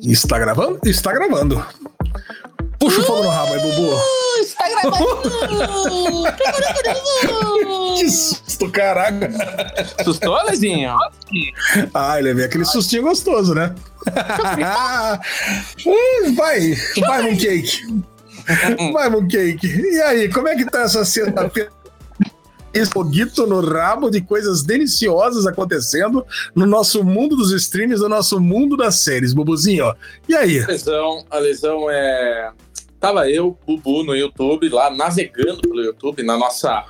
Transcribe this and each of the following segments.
Está gravando? Está gravando. Puxa o fogo no rabo aí, Bubu. Está gravando! que susto, caraca. Sustou, Lezinho? Ah, ele veio aquele sustinho gostoso, né? vai, vai, Mooncake. Vai, Mooncake. E aí, como é que tá essa sexta-feira? Foguito no rabo de coisas deliciosas acontecendo no nosso mundo dos streams, no nosso mundo das séries, Bubuzinho. E aí? A lesão, a lesão é. Tava eu, Bubu, no YouTube, lá navegando pelo YouTube, na nossa,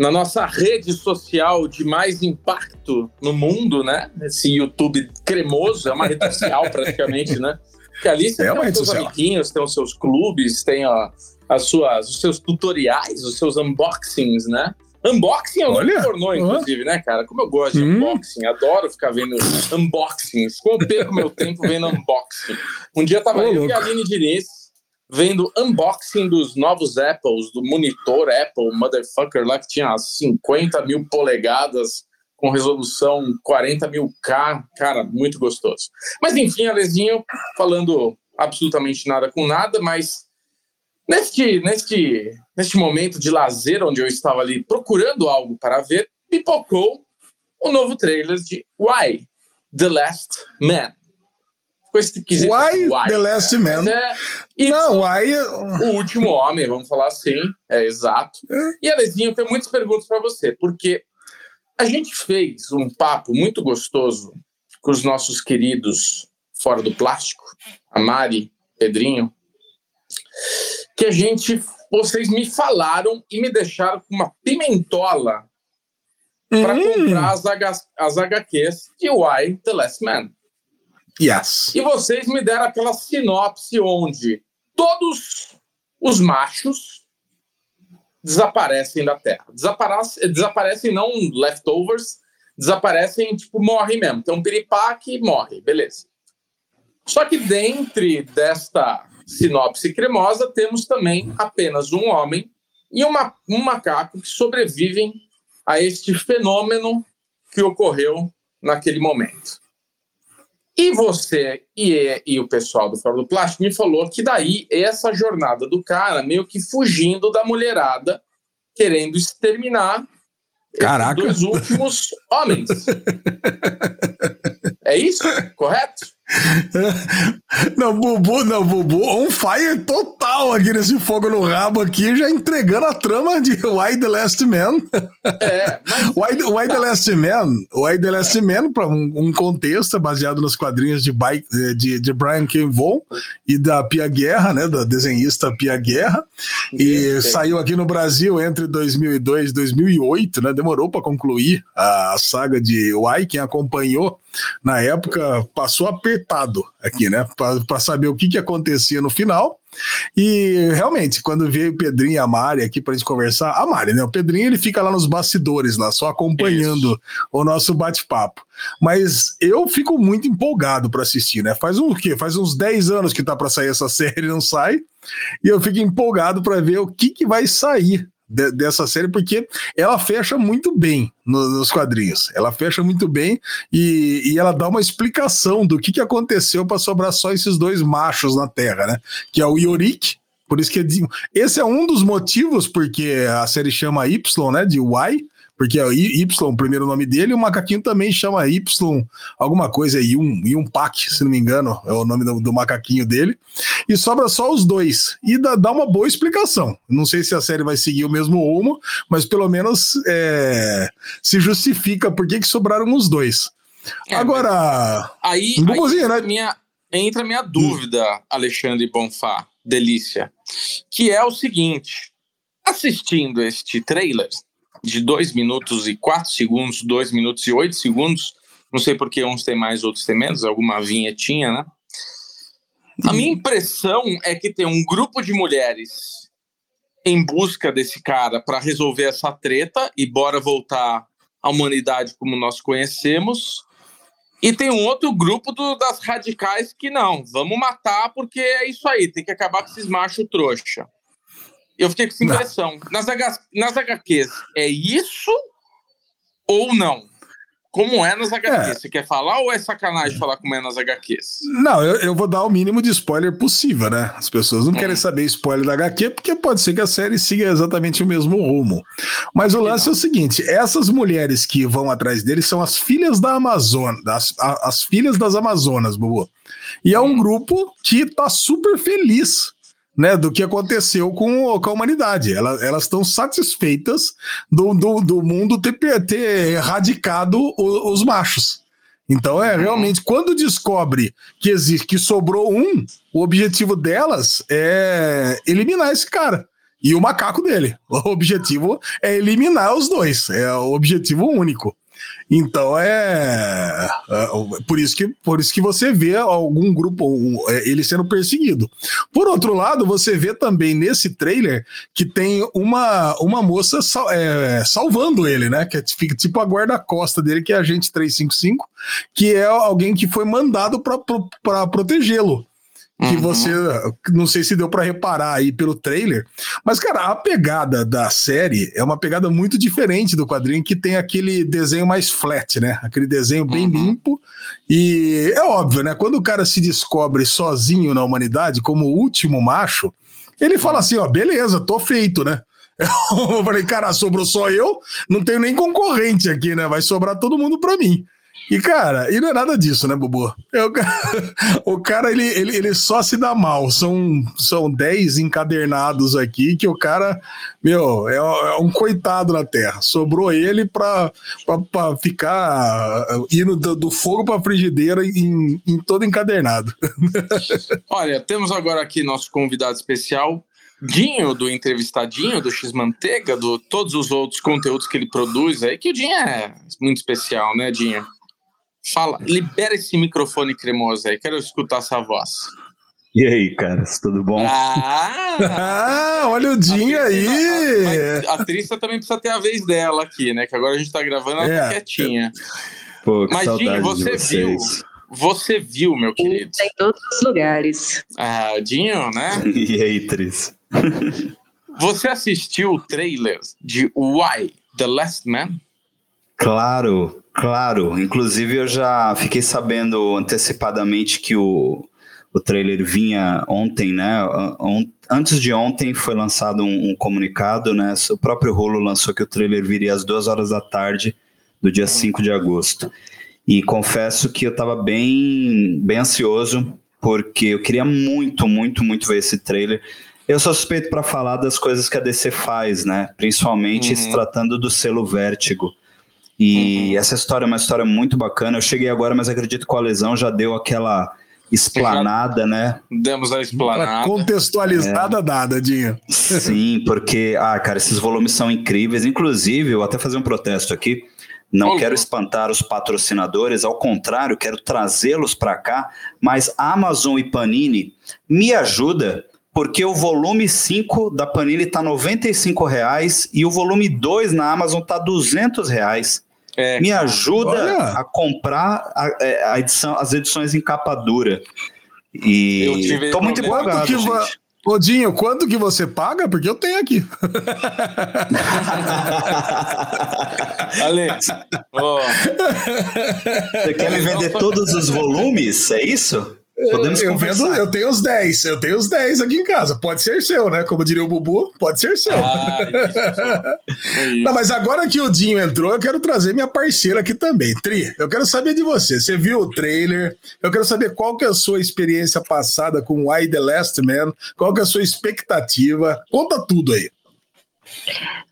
na nossa rede social de mais impacto no mundo, né? Esse YouTube cremoso, é uma rede social praticamente, né? Porque ali você é tem os seus social. amiguinhos, tem os seus clubes, tem ó, as suas, os seus tutoriais, os seus unboxings, né? Unboxing é um Olha, pornô, inclusive, né, cara? Como eu gosto de hum. unboxing, adoro ficar vendo unboxings. Como eu perco meu tempo vendo unboxing. Um dia tava Ô, eu louco. e a Aline Diniz vendo unboxing dos novos Apples, do monitor Apple, motherfucker, lá que tinha 50 mil polegadas com resolução 40 mil K, cara, muito gostoso. Mas enfim, Alezinho, falando absolutamente nada com nada, mas Neste, neste, neste momento de lazer, onde eu estava ali procurando algo para ver, pipocou o novo trailer de Why The Last Man. Why, why, The Last Man? É, Não, Why... O Último Homem, vamos falar assim, é exato. É. E, Alezinho, tenho muitas perguntas para você, porque a gente fez um papo muito gostoso com os nossos queridos fora do plástico, a Mari, Pedrinho, que a gente, vocês me falaram e me deixaram com uma pimentola para hum. comprar as, H, as HQs de Why The Last Man. Yes. E vocês me deram aquela sinopse onde todos os machos desaparecem da Terra. Desaparecem, desaparecem não leftovers, desaparecem, tipo, morrem mesmo. Tem um piripaque e morre, beleza. Só que dentre desta sinopse cremosa, temos também apenas um homem e uma, um macaco que sobrevivem a este fenômeno que ocorreu naquele momento. E você e, e o pessoal do Fora do Plástico me falou que daí essa jornada do cara meio que fugindo da mulherada, querendo exterminar Caraca. os últimos homens. é isso? Correto? Não, Bubu, não, Bubu, on fire total aqui nesse fogo no rabo aqui, já entregando a trama de Why the Last Man. É, mas... Why, Why tá. the Last Man, Why the Last Man, para um, um, contexto baseado nos quadrinhos de, de, de Brian K. Vaughan e da Pia Guerra, né, da desenhista Pia Guerra, e saiu aqui no Brasil entre 2002 e 2008, né, demorou para concluir a saga de Why, quem acompanhou na época passou apertado aqui, né? Para saber o que, que acontecia no final. E realmente, quando veio o Pedrinho e a Mari aqui para gente conversar, a Mari, né? O Pedrinho ele fica lá nos bastidores, lá, só acompanhando Isso. o nosso bate-papo. Mas eu fico muito empolgado para assistir, né? Faz um o quê? Faz uns 10 anos que tá para sair essa série, não sai. E eu fico empolgado para ver o que, que vai sair de, dessa série, porque ela fecha muito bem no, nos quadrinhos. Ela fecha muito bem e, e ela dá uma explicação do que, que aconteceu para sobrar só esses dois machos na Terra, né? Que é o Yorick, por isso que esse é um dos motivos porque a série chama Y, né? De Y, porque é Y, o primeiro nome dele, e o macaquinho também chama Y, alguma coisa, Yun, Yun Pak, se não me engano, é o nome do, do, macaquinho dele. E sobra só os dois. E dá, dá, uma boa explicação. Não sei se a série vai seguir o mesmo rumo, mas pelo menos é, se justifica por que, que sobraram os dois. É, Agora. Aí, um aí entra, né? minha, entra a minha dúvida, hum. Alexandre Bonfá, delícia, que é o seguinte: assistindo este trailer de 2 minutos e 4 segundos, 2 minutos e 8 segundos. Não sei porque uns têm mais, outros têm menos, alguma vinhetinha, né? A minha impressão é que tem um grupo de mulheres em busca desse cara para resolver essa treta e bora voltar à humanidade como nós conhecemos. E tem um outro grupo do, das radicais que não, vamos matar porque é isso aí, tem que acabar com esses machos trouxa. Eu fiquei com essa impressão. Nas, H, nas HQs, é isso ou não? como é nas HQs. É. Você quer falar ou é sacanagem falar como é nas HQs? Não, eu, eu vou dar o mínimo de spoiler possível, né? As pessoas não hum. querem saber spoiler da HQ porque pode ser que a série siga exatamente o mesmo rumo. Mas o lance é o seguinte: essas mulheres que vão atrás dele são as filhas da Amazônia, as, as filhas das Amazonas, Bubu. E é um hum. grupo que tá super feliz né, do que aconteceu com, com a humanidade. Elas estão satisfeitas do, do, do mundo ter, ter erradicado os, os machos. Então é realmente quando descobre que existe que sobrou um, o objetivo delas é eliminar esse cara e o macaco dele. O objetivo é eliminar os dois, é o objetivo único. Então é, é, por isso que por isso que você vê algum grupo é, ele sendo perseguido. Por outro lado, você vê também nesse trailer que tem uma, uma moça sal, é, salvando ele, né? Que fica tipo a guarda-costa dele, que é a gente 355, que é alguém que foi mandado para protegê-lo que uhum. você não sei se deu para reparar aí pelo trailer, mas cara, a pegada da série é uma pegada muito diferente do quadrinho que tem aquele desenho mais flat, né? Aquele desenho bem uhum. limpo e é óbvio, né? Quando o cara se descobre sozinho na humanidade como o último macho, ele fala assim, ó, beleza, tô feito, né? Eu falei, cara, sobrou só eu, não tenho nem concorrente aqui, né? Vai sobrar todo mundo para mim. E, cara, e não é nada disso, né, Bubu? É o, o cara, ele, ele, ele só se dá mal. São, são 10 encadernados aqui que o cara, meu, é, é um coitado na Terra. Sobrou ele pra, pra, pra ficar indo do, do fogo pra frigideira em, em todo encadernado. Olha, temos agora aqui nosso convidado especial, Dinho, do Entrevistadinho, do X-Manteiga, do todos os outros conteúdos que ele produz aí, que o Dinho é muito especial, né, Dinho? Fala, libera esse microfone cremoso aí, quero escutar essa voz. E aí, caras, tudo bom? Ah, ah olha o Dinho aí! A, a Trista também precisa ter a vez dela aqui, né? Que agora a gente tá gravando, ela tá é, tá quietinha. Pô, que Mas, Dinho, você viu, você viu, meu querido? Em todos os lugares. Ah, Dinho, né? E aí, Tris? Você assistiu o trailer de Why The Last Man? Claro, Claro, inclusive eu já fiquei sabendo antecipadamente que o, o trailer vinha ontem, né? Antes de ontem foi lançado um, um, comunicado, né? O próprio Rolo lançou que o trailer viria às duas horas da tarde do dia 5 de agosto. E confesso que eu estava bem, bem ansioso, porque eu queria muito, muito, muito ver esse trailer. Eu sou suspeito para falar das coisas que a DC faz, né? Principalmente uhum. se tratando do selo Vértigo. E uhum. essa história é uma história muito bacana. Eu cheguei agora, mas acredito que a lesão já deu aquela esplanada, né? Demos a esplanada. Contextualizada é. dada, Dinho. Sim, porque, ah, cara, esses volumes são incríveis. Inclusive, eu vou até fazer um protesto aqui. Não quero espantar os patrocinadores, ao contrário, quero trazê-los para cá, mas Amazon e Panini me ajuda porque o volume 5 da Panini está R$ 95,00 e o volume 2 na Amazon está R$ 200,00. É, Me ajuda olha. a comprar a, é, a, edição, as edições em capa dura. E estou muito empolgado, que gente. Ô, Dinho, quanto que você paga? Porque eu tenho aqui. Alex, oh. você quer me vender todos os volumes? É isso? Podemos eu, vendo, eu tenho os 10, eu tenho os 10 aqui em casa. Pode ser seu, né? Como diria o Bubu, pode ser seu. Ah, é Não, mas agora que o Dinho entrou, eu quero trazer minha parceira aqui também. Tri, eu quero saber de você. Você viu o trailer? Eu quero saber qual que é a sua experiência passada com Why The Last Man, qual que é a sua expectativa. Conta tudo aí.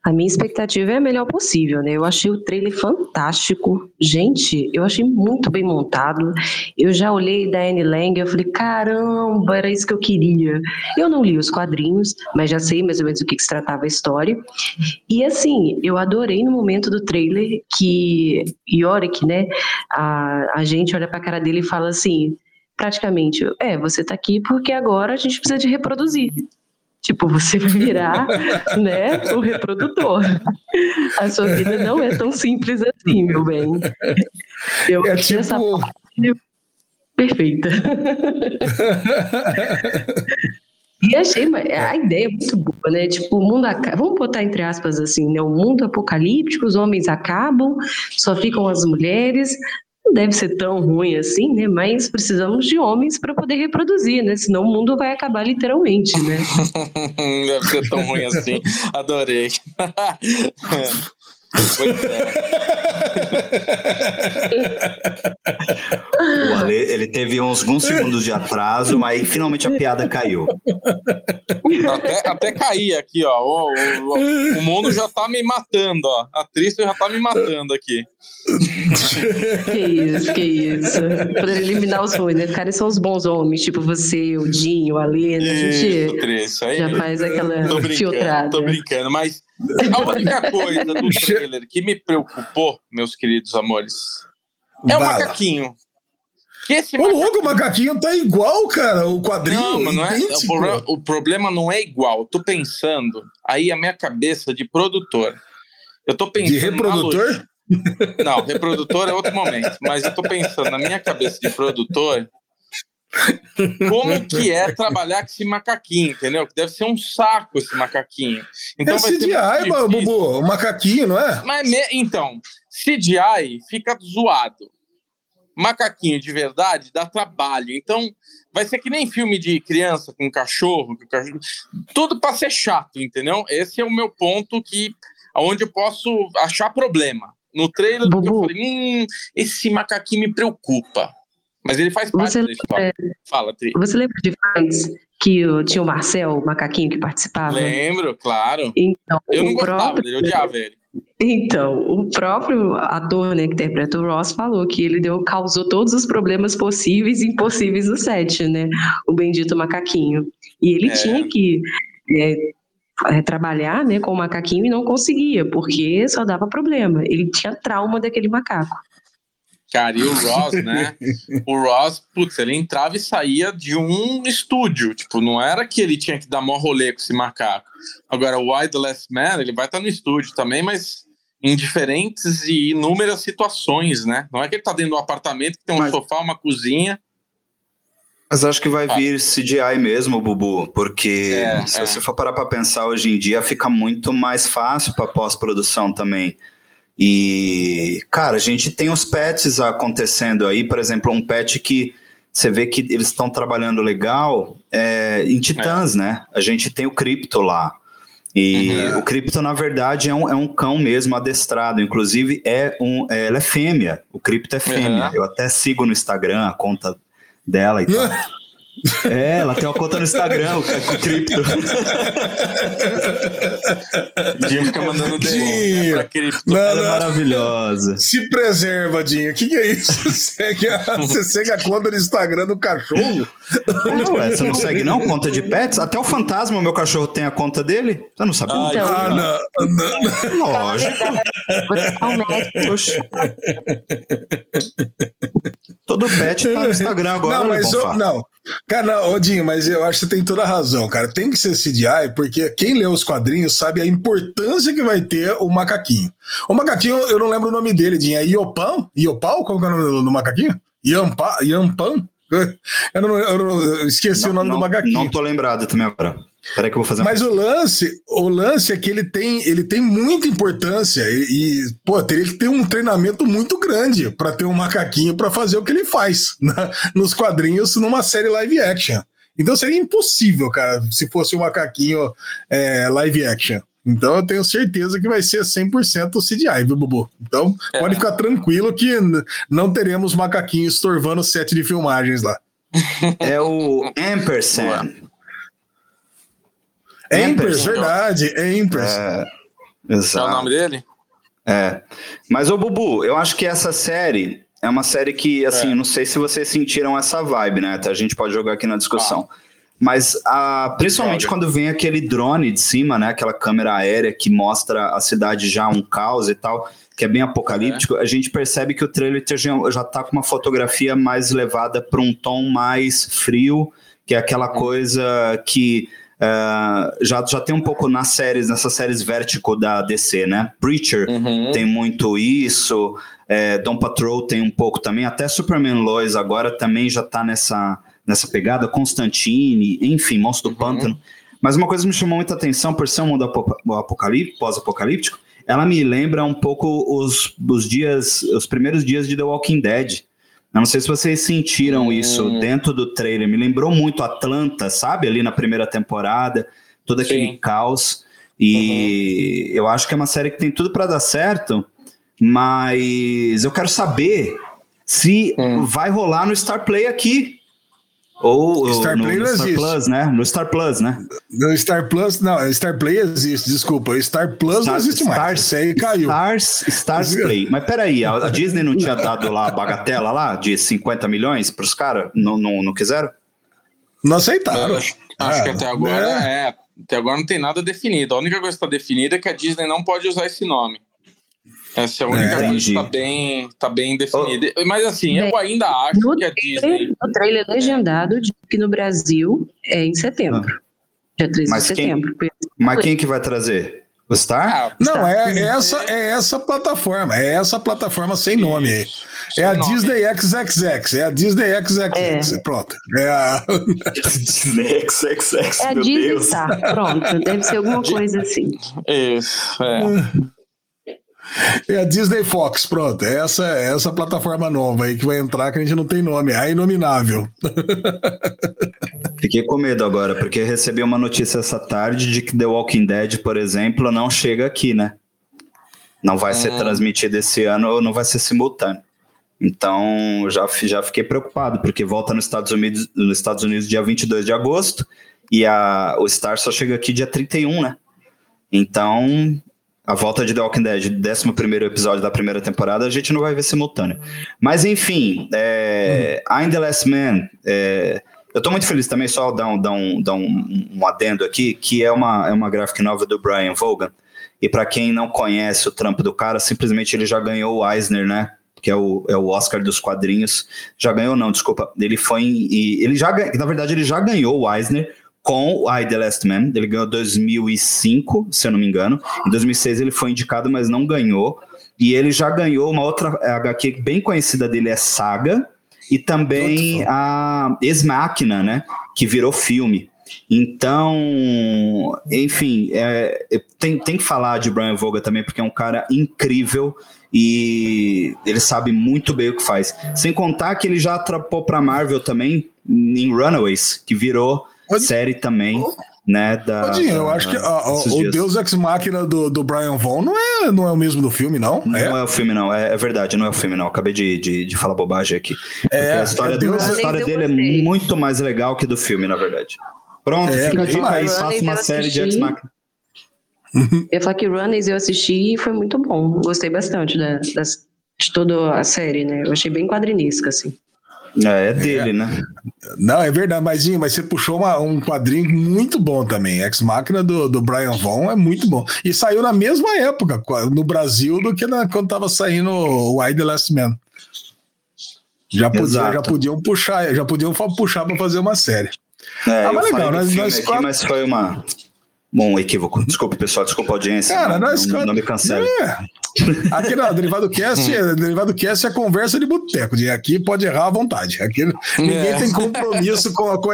A minha expectativa é a melhor possível, né? Eu achei o trailer fantástico. Gente, eu achei muito bem montado. Eu já olhei da Anne Lang e eu falei, caramba, era isso que eu queria. Eu não li os quadrinhos, mas já sei mais ou menos do que, que se tratava a história. E assim, eu adorei no momento do trailer que Yorick, né? A, a gente olha pra cara dele e fala assim, praticamente, é, você tá aqui porque agora a gente precisa de reproduzir. Tipo, você vai virar, né, o reprodutor. A sua vida não é tão simples assim, meu bem. Eu é tipo... essa parte perfeita. E achei a ideia muito boa, né? Tipo, o mundo acaba, vamos botar entre aspas assim, né? O mundo apocalíptico, os homens acabam, só ficam as mulheres. Não deve ser tão ruim assim, né? Mas precisamos de homens para poder reproduzir, né? Senão o mundo vai acabar literalmente, né? deve ser tão ruim assim. Adorei. o Ale, ele teve uns alguns segundos de atraso, mas finalmente a piada caiu. Até, até cair aqui, ó. O, o, o, mundo já tá me matando, ó. A atriz já tá me matando aqui. que isso, que isso. Pra eliminar os ruins, né? Cara, são os bons homens, tipo você, o Dinho, o Ale, né? A gente isso, aí, já faz aquela tô filtrada. Tô brincando, mas a única coisa do trailer que me preocupou, meus queridos amores, é o macaquinho. Que esse o macaquinho... louco, o macaquinho tá igual, cara, o quadrinho. Não, não é, o, problema, o problema não é igual. Eu tô pensando, aí a minha cabeça de produtor. Eu tô pensando. De reprodutor? Não, reprodutor é outro momento. Mas eu tô pensando na minha cabeça de produtor como que é trabalhar com esse macaquinho, entendeu? Que deve ser um saco esse macaquinho. Então é CGI, Bubu, o macaquinho, não é? Mas me... Então, CGI fica zoado. Macaquinho de verdade dá trabalho. Então, vai ser que nem filme de criança com cachorro, com cachorro. tudo para ser chato, entendeu? Esse é o meu ponto que onde eu posso achar problema. No trailer, Bubu. eu falei, hum, esse macaquinho me preocupa. Mas ele faz parte você da história. Lembra, Fala, Tri. Você lembra de Friends? Que tinha o Marcel, o macaquinho que participava? Lembro, claro. Então, eu não gostava próprio... dele, eu odiava ele. Então, o próprio ator né, que interpreta o Ross falou que ele deu, causou todos os problemas possíveis e impossíveis no set, né? O bendito macaquinho. E ele é. tinha que é, trabalhar né, com o macaquinho e não conseguia, porque só dava problema. Ele tinha trauma daquele macaco. Cara, e o Ross, né? o Ross, putz, ele entrava e saía de um estúdio. Tipo, não era que ele tinha que dar mó rolê com esse macaco. Agora, o Why the Last Man, ele vai estar no estúdio também, mas em diferentes e inúmeras situações, né? Não é que ele tá dentro de um apartamento que tem um mas... sofá, uma cozinha. Mas acho que vai ah. vir CGI mesmo, Bubu, porque é, se é. você for parar para pensar hoje em dia, fica muito mais fácil para pós-produção também. E, cara, a gente tem os pets acontecendo aí, por exemplo, um pet que você vê que eles estão trabalhando legal é, em Titãs, é. né? A gente tem o Cripto lá. E uhum. o Cripto, na verdade, é um, é um cão mesmo adestrado. Inclusive, é um, é, ela é fêmea. O Cripto é fêmea. Uhum. Eu até sigo no Instagram a conta dela e tal. É, ela tem uma conta no Instagram, o com cripto. Dinho fica mandando DM pra cripto. Não, ela é maravilhosa. Se preserva, Dinho. O que, que, é isso? Você segue, a, você segue a conta no Instagram do cachorro? Não, você não segue não? Conta de pets? Até o fantasma, o meu cachorro tem a conta dele? Você não sabia? Ah, então, ah não, não. Lógico. Oxe. Todo pet tá no Instagram agora. Não, mas eu, não. Cara, Odinho, mas eu acho que você tem toda a razão, cara. Tem que ser CGI, porque quem lê os quadrinhos sabe a importância que vai ter o macaquinho. O macaquinho, eu não lembro o nome dele, Dinho. É Iopan? Iopal? Qual é o nome do, macaquinho? Yampa, Yampan? Eu, não, eu, não, eu esqueci não, o nome não, do macaquinho. Não tô lembrado também agora. Peraí que eu vou fazer Mas o lance, o lance é que ele tem, ele tem muita importância e, e pô, teria que ter um treinamento muito grande para ter um macaquinho para fazer o que ele faz na, nos quadrinhos numa série live action. Então seria impossível, cara, se fosse um macaquinho é, live action. Então eu tenho certeza que vai ser 100% CGI, viu, Bubu? Então é. pode ficar tranquilo que não teremos macaquinhos estorvando o set de filmagens lá. É o Ampersand. Empers, verdade, Empers. É, exato. É o nome dele? É. Mas, ô Bubu, eu acho que essa série é uma série que, assim, é. não sei se vocês sentiram essa vibe, né? A gente pode jogar aqui na discussão. Ah. Mas, a, principalmente quando vem aquele drone de cima, né? Aquela câmera aérea que mostra a cidade já um caos e tal, que é bem apocalíptico, é. a gente percebe que o trailer já, já tá com uma fotografia mais levada para um tom mais frio, que é aquela uhum. coisa que Uh, já, já tem um pouco nas séries, nessas séries Vertigo da DC, né? Preacher uhum. tem muito isso, é, Dom Patrol tem um pouco também, até Superman Lois agora também já tá nessa, nessa pegada, Constantine, enfim, Monstro do uhum. Pântano. Mas uma coisa que me chamou muita atenção, por ser um mundo pós-apocalíptico, ela me lembra um pouco os, os dias, os primeiros dias de The Walking Dead. Eu não sei se vocês sentiram hum. isso dentro do trailer. Me lembrou muito Atlanta, sabe? Ali na primeira temporada, todo aquele Sim. caos. E uhum. eu acho que é uma série que tem tudo para dar certo, mas eu quero saber se hum. vai rolar no Star Play aqui. Ou Star no, Play no, Star Plus, né? No Star Plus, né? No Star Plus, não, Star Play existe, desculpa. Star Plus Star, não existe Stars, mais. Isso aí caiu. Stars, Stars Play. Mas peraí, a, a Disney não tinha dado lá a bagatela lá de 50 milhões para os caras? Não, não, não quiseram? Não aceitaram. acho, acho que até agora né? é. Até agora não tem nada definido. A única coisa que está definida é que a Disney não pode usar esse nome. Essa é a única é, coisa que está bem, tá bem definida. Oh. Mas assim, eu ainda acho no que a Disney. O trailer legendado diz que no Brasil é em setembro. Ah. Dia 13 mas de setembro. Quem, mas quem que vai trazer? O Star? Ah, não, é, é, essa, é essa plataforma. É essa plataforma sem nome aí. É a nome. Disney XXX. É a Disney XXX. É. Pronto. É a. Disney XXX. É a Disney. Star. Pronto. Deve ser alguma coisa assim. Isso. É. É a Disney Fox, pronto. É essa, é essa plataforma nova aí que vai entrar, que a gente não tem nome, é a Inominável. Fiquei com medo agora, porque recebi uma notícia essa tarde de que The Walking Dead, por exemplo, não chega aqui, né? Não vai ser hum. transmitido esse ano ou não vai ser simultâneo. Então, já, já fiquei preocupado, porque volta nos Estados Unidos, nos Estados Unidos dia 22 de agosto e a, o Star só chega aqui dia 31, né? Então, a volta de The Walking Dead, 11 episódio da primeira temporada, a gente não vai ver simultâneo. Mas, enfim, é, uhum. I'm the Last Man. É, eu tô muito feliz também, só dar um, dar um, dar um, um adendo aqui, que é uma, é uma graphic novel do Brian Vaughan. E para quem não conhece o trampo do cara, simplesmente ele já ganhou o Eisner, né? Que é o, é o Oscar dos quadrinhos. Já ganhou, não, desculpa. Ele foi. Em, ele já, na verdade, ele já ganhou o Eisner com I The Last Man. Ele ganhou 2005, se eu não me engano. Em 2006 ele foi indicado, mas não ganhou. E ele já ganhou uma outra HQ bem conhecida dele, é Saga, e também a Ex-Máquina, né? Que virou filme. Então, enfim, é, tem, tem que falar de Brian Voga também, porque é um cara incrível e ele sabe muito bem o que faz. Sem contar que ele já atrapou para Marvel também em Runaways, que virou Série também, né? Da, eu acho que a, o Deus Ex Machina do, do Brian Vaughn não é, não é o mesmo do filme, não? Não é, é o filme, não. É, é, verdade, não é o filme, não. Acabei de, de, de falar bobagem aqui. É, a história, do, a história dele é muito mais legal que do filme, na verdade. Pronto, é, fica aqui, aí, faça uma série de Ex Machina. Eu ia falar que Runners eu assisti e foi muito bom. Gostei bastante da, das, de toda a série, né? Eu achei bem quadrinística, assim. É, é dele, é. né? Não, é verdade, mas, mas você puxou uma, um quadrinho muito bom também. Ex Máquina do, do Brian Vaughn é muito bom. E saiu na mesma época no Brasil do que na, quando tava saindo o Why the Last Man. Já, podia, já podiam puxar, já podiam puxar para fazer uma série. É, ah, mas legal, nós, nós aqui, quatro... mas foi uma Bom, equívoco. Desculpe, pessoal. Desculpa a audiência. Cara, não, nós, não, não me cancele. É. Aqui não, Derivado Cast, hum. Derivado Cast é conversa de boteco. De aqui pode errar à vontade. Aqui ninguém é. tem compromisso com, com,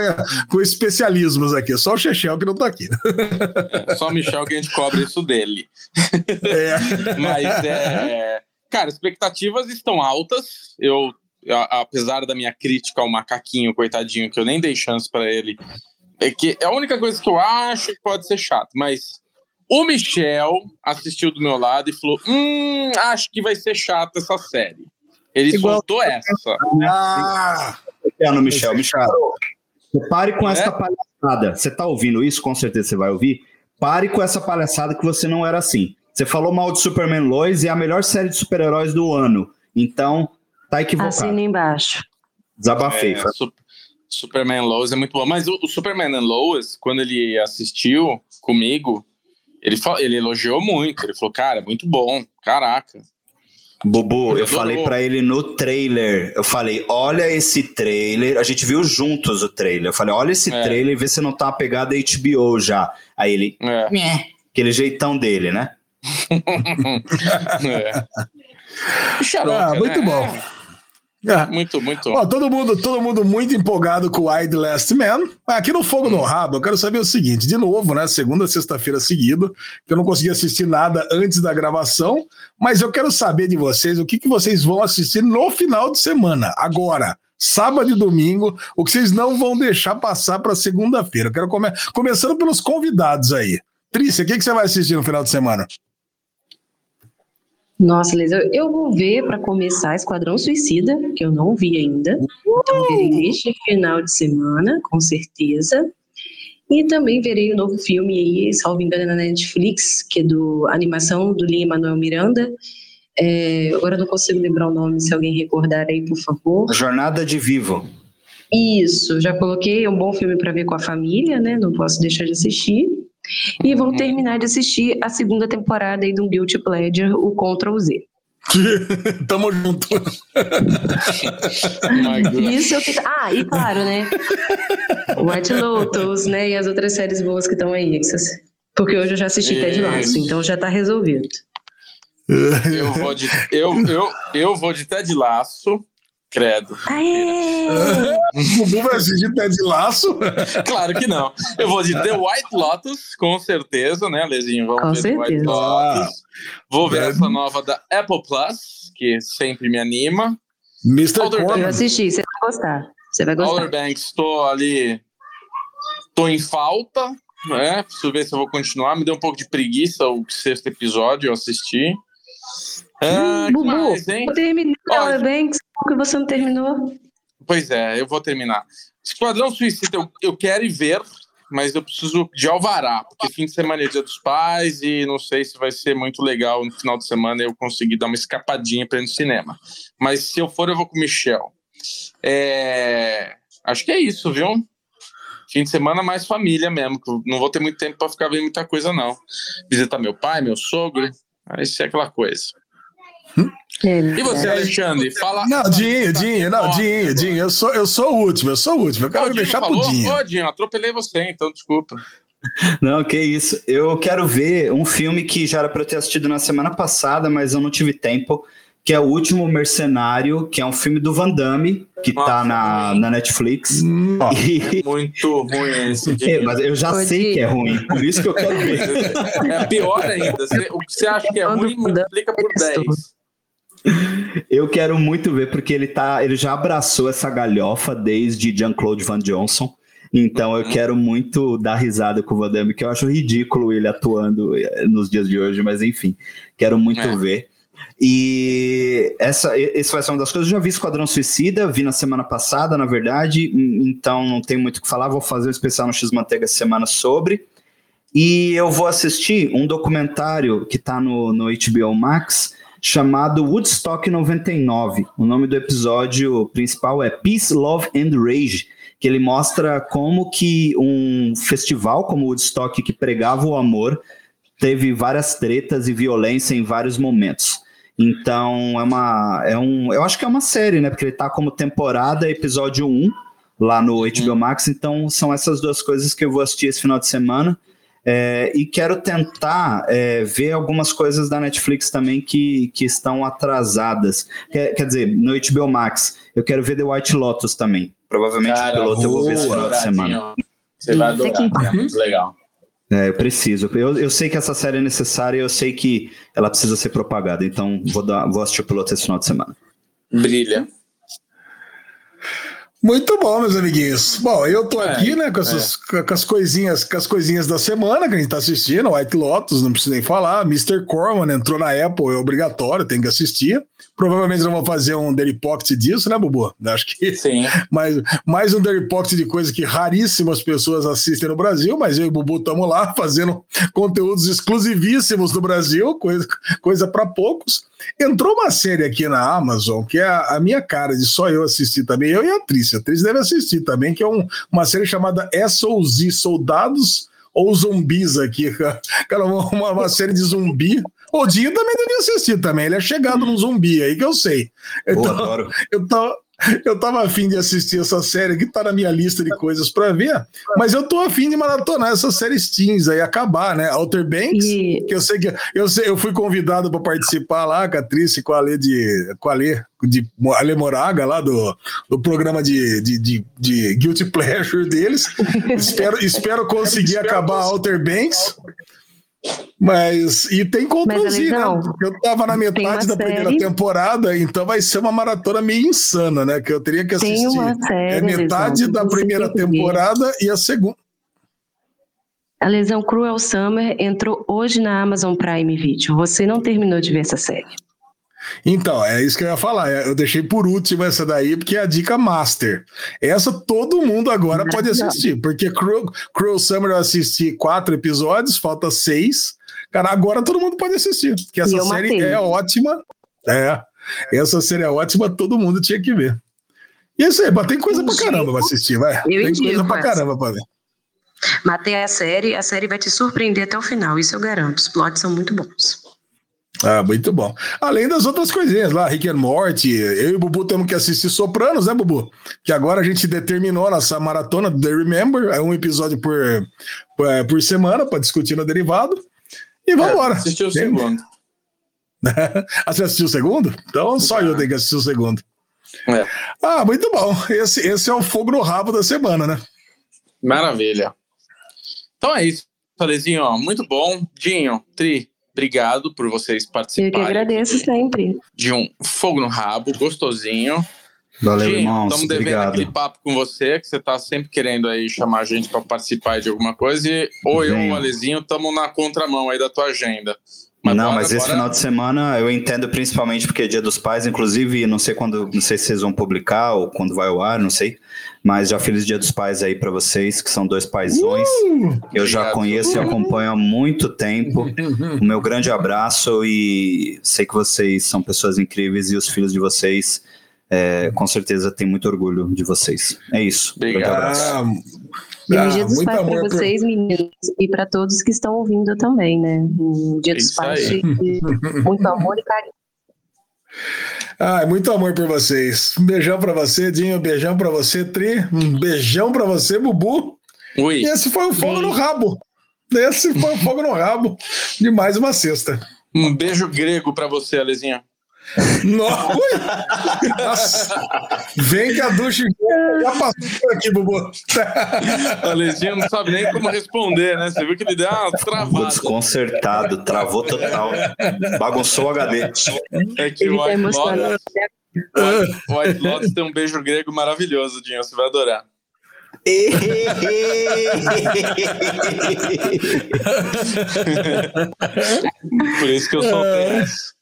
com especialismos aqui. Só o Chechel que não tá aqui. É, só o Michel que a gente cobre isso dele. É. Mas é. Cara, expectativas estão altas. Eu, apesar da minha crítica ao macaquinho, coitadinho, que eu nem dei chance para ele é que é a única coisa que eu acho que pode ser chato, mas o Michel assistiu do meu lado e falou: Hum, acho que vai ser chato essa série. Ele Igual soltou essa. Ah! no Michel, Michel. Pare com é? essa palhaçada. Você tá ouvindo isso? Com certeza você vai ouvir. Pare com essa palhaçada que você não era assim. Você falou mal de Superman Lois e é a melhor série de super-heróis do ano. Então, tá equivocado. Assina embaixo. Desabafei. É, Superman Lois é muito bom. Mas o, o Superman Lois, quando ele assistiu comigo, ele, ele elogiou muito. Ele falou, cara, muito bom. Caraca. Bubu, eu falei para ele no trailer. Eu falei, olha esse trailer. A gente viu juntos o trailer. Eu falei, olha esse é. trailer e vê se não tá pegado a HBO já. Aí ele, é. aquele jeitão dele, né? é. Xaroca, ah, muito né? bom. É. Muito, muito. Ó, todo, mundo, todo mundo muito empolgado com o Wide Last Man. Aqui no Fogo no Rabo, eu quero saber o seguinte: de novo, né? Segunda, sexta-feira seguida, que eu não consegui assistir nada antes da gravação, mas eu quero saber de vocês o que, que vocês vão assistir no final de semana, agora. Sábado e domingo, o que vocês não vão deixar passar para segunda-feira. Eu quero come... começando pelos convidados aí. Trícia, o que, que você vai assistir no final de semana? Nossa, Liz, eu, eu vou ver para começar Esquadrão Suicida, que eu não vi ainda. Então, verei neste final de semana, com certeza. E também verei o um novo filme aí, salvo engano, na Netflix, que é do animação do Lin Manuel Miranda. É, agora não consigo lembrar o nome, se alguém recordar aí, por favor. Jornada de Vivo. Isso, já coloquei é um bom filme para ver com a família, né? Não posso deixar de assistir. E vão uhum. terminar de assistir a segunda temporada aí do Guilty Pleasure, o Ctrl Z. Tamo junto. Isso eu fico... Ah, e claro, né? White Lotus, né? E as outras séries boas que estão aí. Porque hoje eu já assisti Ted Lasso, então já tá resolvido. Eu vou de, eu, eu, eu vou de Ted Laço. Credo. O Bubu vai assistir Ted Laço? Claro que não. Eu vou de The White Lotus, com certeza, né, Lezinho? Vamos com ver certeza. White Lotus. Vou ver é. essa nova da Apple Plus, que sempre me anima. Mr. Corman. Eu assisti, você vai gostar. Você vai gostar. Outer Banks, estou ali. Estou em falta, né? Preciso ver se eu vou continuar. Me deu um pouco de preguiça o sexto episódio, eu assisti. Ah, Bubu, mais, eu terminei Outer Banks que você não terminou? Pois é, eu vou terminar. Esquadrão Suicida, eu, eu quero ir ver, mas eu preciso de alvará, porque fim de semana é dia dos pais e não sei se vai ser muito legal no final de semana eu conseguir dar uma escapadinha para ir no cinema. Mas se eu for, eu vou com o Michel. É... Acho que é isso, viu? Fim de semana mais família mesmo, não vou ter muito tempo para ficar vendo muita coisa, não. Visitar meu pai, meu sogro, aí é aquela coisa. E você, Alexandre? Fala. Não, Dinho, Dinho, não, Dinho, Dinho, eu sou, eu sou o último, eu sou o último. Eu quero deixar falou? pro Dinho. Ô, Dinho, atropelei você, então desculpa. Não, que isso. Eu quero ver um filme que já era para eu ter assistido na semana passada, mas eu não tive tempo, que é O Último Mercenário, que é um filme do Van Damme, que Nossa, tá na, na Netflix. Hum, e... É muito ruim esse. É, mas eu já Pode sei ir. que é ruim, por isso que eu quero ver. É pior ainda. o que você acha que é ruim, multiplica por 10. Eu quero muito ver, porque ele tá. Ele já abraçou essa galhofa desde Jean-Claude Van Johnson. Então eu uhum. quero muito dar risada com o Van Damme, que eu acho ridículo ele atuando eh, nos dias de hoje, mas enfim, quero muito é. ver. E essa, esse vai ser uma das coisas. Eu já vi Esquadrão Suicida, vi na semana passada, na verdade, então não tem muito o que falar. Vou fazer um especial no X Manteiga essa semana sobre. E eu vou assistir um documentário que está no, no HBO Max, chamado Woodstock 99. O nome do episódio principal é Peace, Love and Rage, que ele mostra como que um festival como Woodstock que pregava o amor teve várias tretas e violência em vários momentos. Então é uma é um, eu acho que é uma série, né? Porque ele tá como temporada episódio 1 lá no HBO uhum. Max, então são essas duas coisas que eu vou assistir esse final de semana. É, e quero tentar é, ver algumas coisas da Netflix também que, que estão atrasadas. Quer, quer, dizer, no HBO Max, eu quero ver The White Lotus também. Provavelmente Cara, o piloto eu vou ver esse final de semana. Você vai adorar, é muito legal. É, eu preciso. Eu, eu sei que essa série é necessária eu sei que ela precisa ser propagada. Então, vou, dar, vou assistir o piloto esse final de semana. Brilha. Muito bom, meus amiguinhos. Bom, eu tô é, aqui, né, com, essas, é. com as coisinhas, com as coisinhas da semana que a gente tá assistindo, White Lotus, não preciso nem falar, Mr. Corman entrou na Apple, é obrigatório, tem que assistir. Provavelmente não vou fazer um Daily Pocket disso, né, Bubu? Acho que Sim. mais, mais um Daily Pocket de coisa que raríssimas pessoas assistem no Brasil, mas eu e o Bubu estamos lá fazendo conteúdos exclusivíssimos do Brasil, coisa, coisa para poucos. Entrou uma série aqui na Amazon, que é a, a, minha cara de só eu assistir também, eu e a atriz. A atriz deve assistir também, que é um, uma série chamada SOZ, Soldados ou Zumbis aqui. Cara, uma, uma série de zumbi o Dinho também devia assistir também. Ele é chegado no zumbi aí que eu sei. Então, eu, tô, eu tava afim de assistir essa série que tá na minha lista de coisas para ver, mas eu tô afim de maratonar essas séries teens aí, acabar, né? Outer Banks, e... que eu sei que eu, sei, eu fui convidado para participar lá com a com a Lê de. Com a Lê, de Ale Moraga, lá do, do programa de, de, de, de Guilty Pleasure deles. espero, espero conseguir acabar Outer Banks. Mas, e tem conduzir, né? Eu tava na metade da série... primeira temporada, então vai ser uma maratona meio insana, né? Que eu teria que assistir. Tem uma série, é metade da primeira temporada e a segunda. A lesão Cruel Summer entrou hoje na Amazon Prime Video. Você não terminou de ver essa série? Então, é isso que eu ia falar. Eu deixei por último essa daí, porque é a dica master. Essa todo mundo agora pode assistir, porque Cruel, Cruel Summer eu assisti quatro episódios, falta seis. Cara, agora todo mundo pode assistir, porque essa série matei. é ótima. É, essa série é ótima, todo mundo tinha que ver. E é isso aí, tem coisa pra caramba pra assistir, vai. Eu tem coisa pra caramba pra ver. Matei a série, a série vai te surpreender até o final, isso eu garanto. Os plots são muito bons. Ah, muito bom. Além das outras coisinhas lá, Rick and Morty, eu e o Bubu temos que assistir Sopranos, né, Bubu? Que agora a gente determinou nossa maratona do The Remember, é um episódio por, por, é, por semana para discutir no derivado. E vamos embora. É, assistiu o segundo. Você assistiu o segundo? Então só eu tenho que assistir o segundo. É. Ah, muito bom. Esse, esse é o fogo no rabo da semana, né? Maravilha. Então é isso, Falezinho. Muito bom. Dinho, Tri, Obrigado por vocês participarem. Eu que agradeço sempre. De um fogo no rabo, gostosinho. Valeu, Jim, irmãos. Estamos devendo Obrigado. aquele papo com você, que você está sempre querendo aí chamar a gente para participar de alguma coisa. E ou eu ou o Alezinho estamos na contramão aí da tua agenda. Mas não, bora, mas esse bora... final de semana eu entendo principalmente porque é Dia dos Pais, inclusive, não sei quando, não sei se vocês vão publicar ou quando vai ao ar, não sei. Mas já feliz Dia dos Pais aí para vocês, que são dois paizões. Uh, eu já conheço e acompanho há muito tempo. o meu grande abraço e sei que vocês são pessoas incríveis e os filhos de vocês é, com certeza tem muito orgulho de vocês. É isso. Obrigado. Ah, ah, Dia dos Pais para vocês, meninos, e para todos que estão ouvindo também, né? Um Dia dos Pais muito amor e carinho. Ah, muito amor por vocês. Um beijão para você, Dinho. Um beijão para você, Tri. Um beijão para você, Bubu. Oi. E esse foi o fogo no rabo. Esse foi o fogo no rabo de mais uma sexta. Um beijo grego para você, Alezinha. Nossa. Vem que a ducha já passou por aqui, Bubu. A Leginha não sabe nem como responder, né? Você viu que ele deu uma travada. Desconcertado, travou total. Bagunçou o HD. É que o White Lotus, o White Lotus tem um beijo grego maravilhoso, Dinho. Você vai adorar. Por isso que eu sou tenso.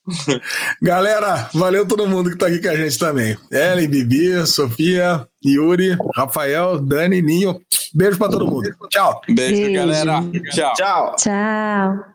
Galera, valeu todo mundo que tá aqui com a gente também. Ellen, Bibi, Sofia, Yuri, Rafael, Dani, Ninho. Beijo pra todo mundo. Tchau. Beijo, Beijo. galera. Tchau. Tchau. Tchau.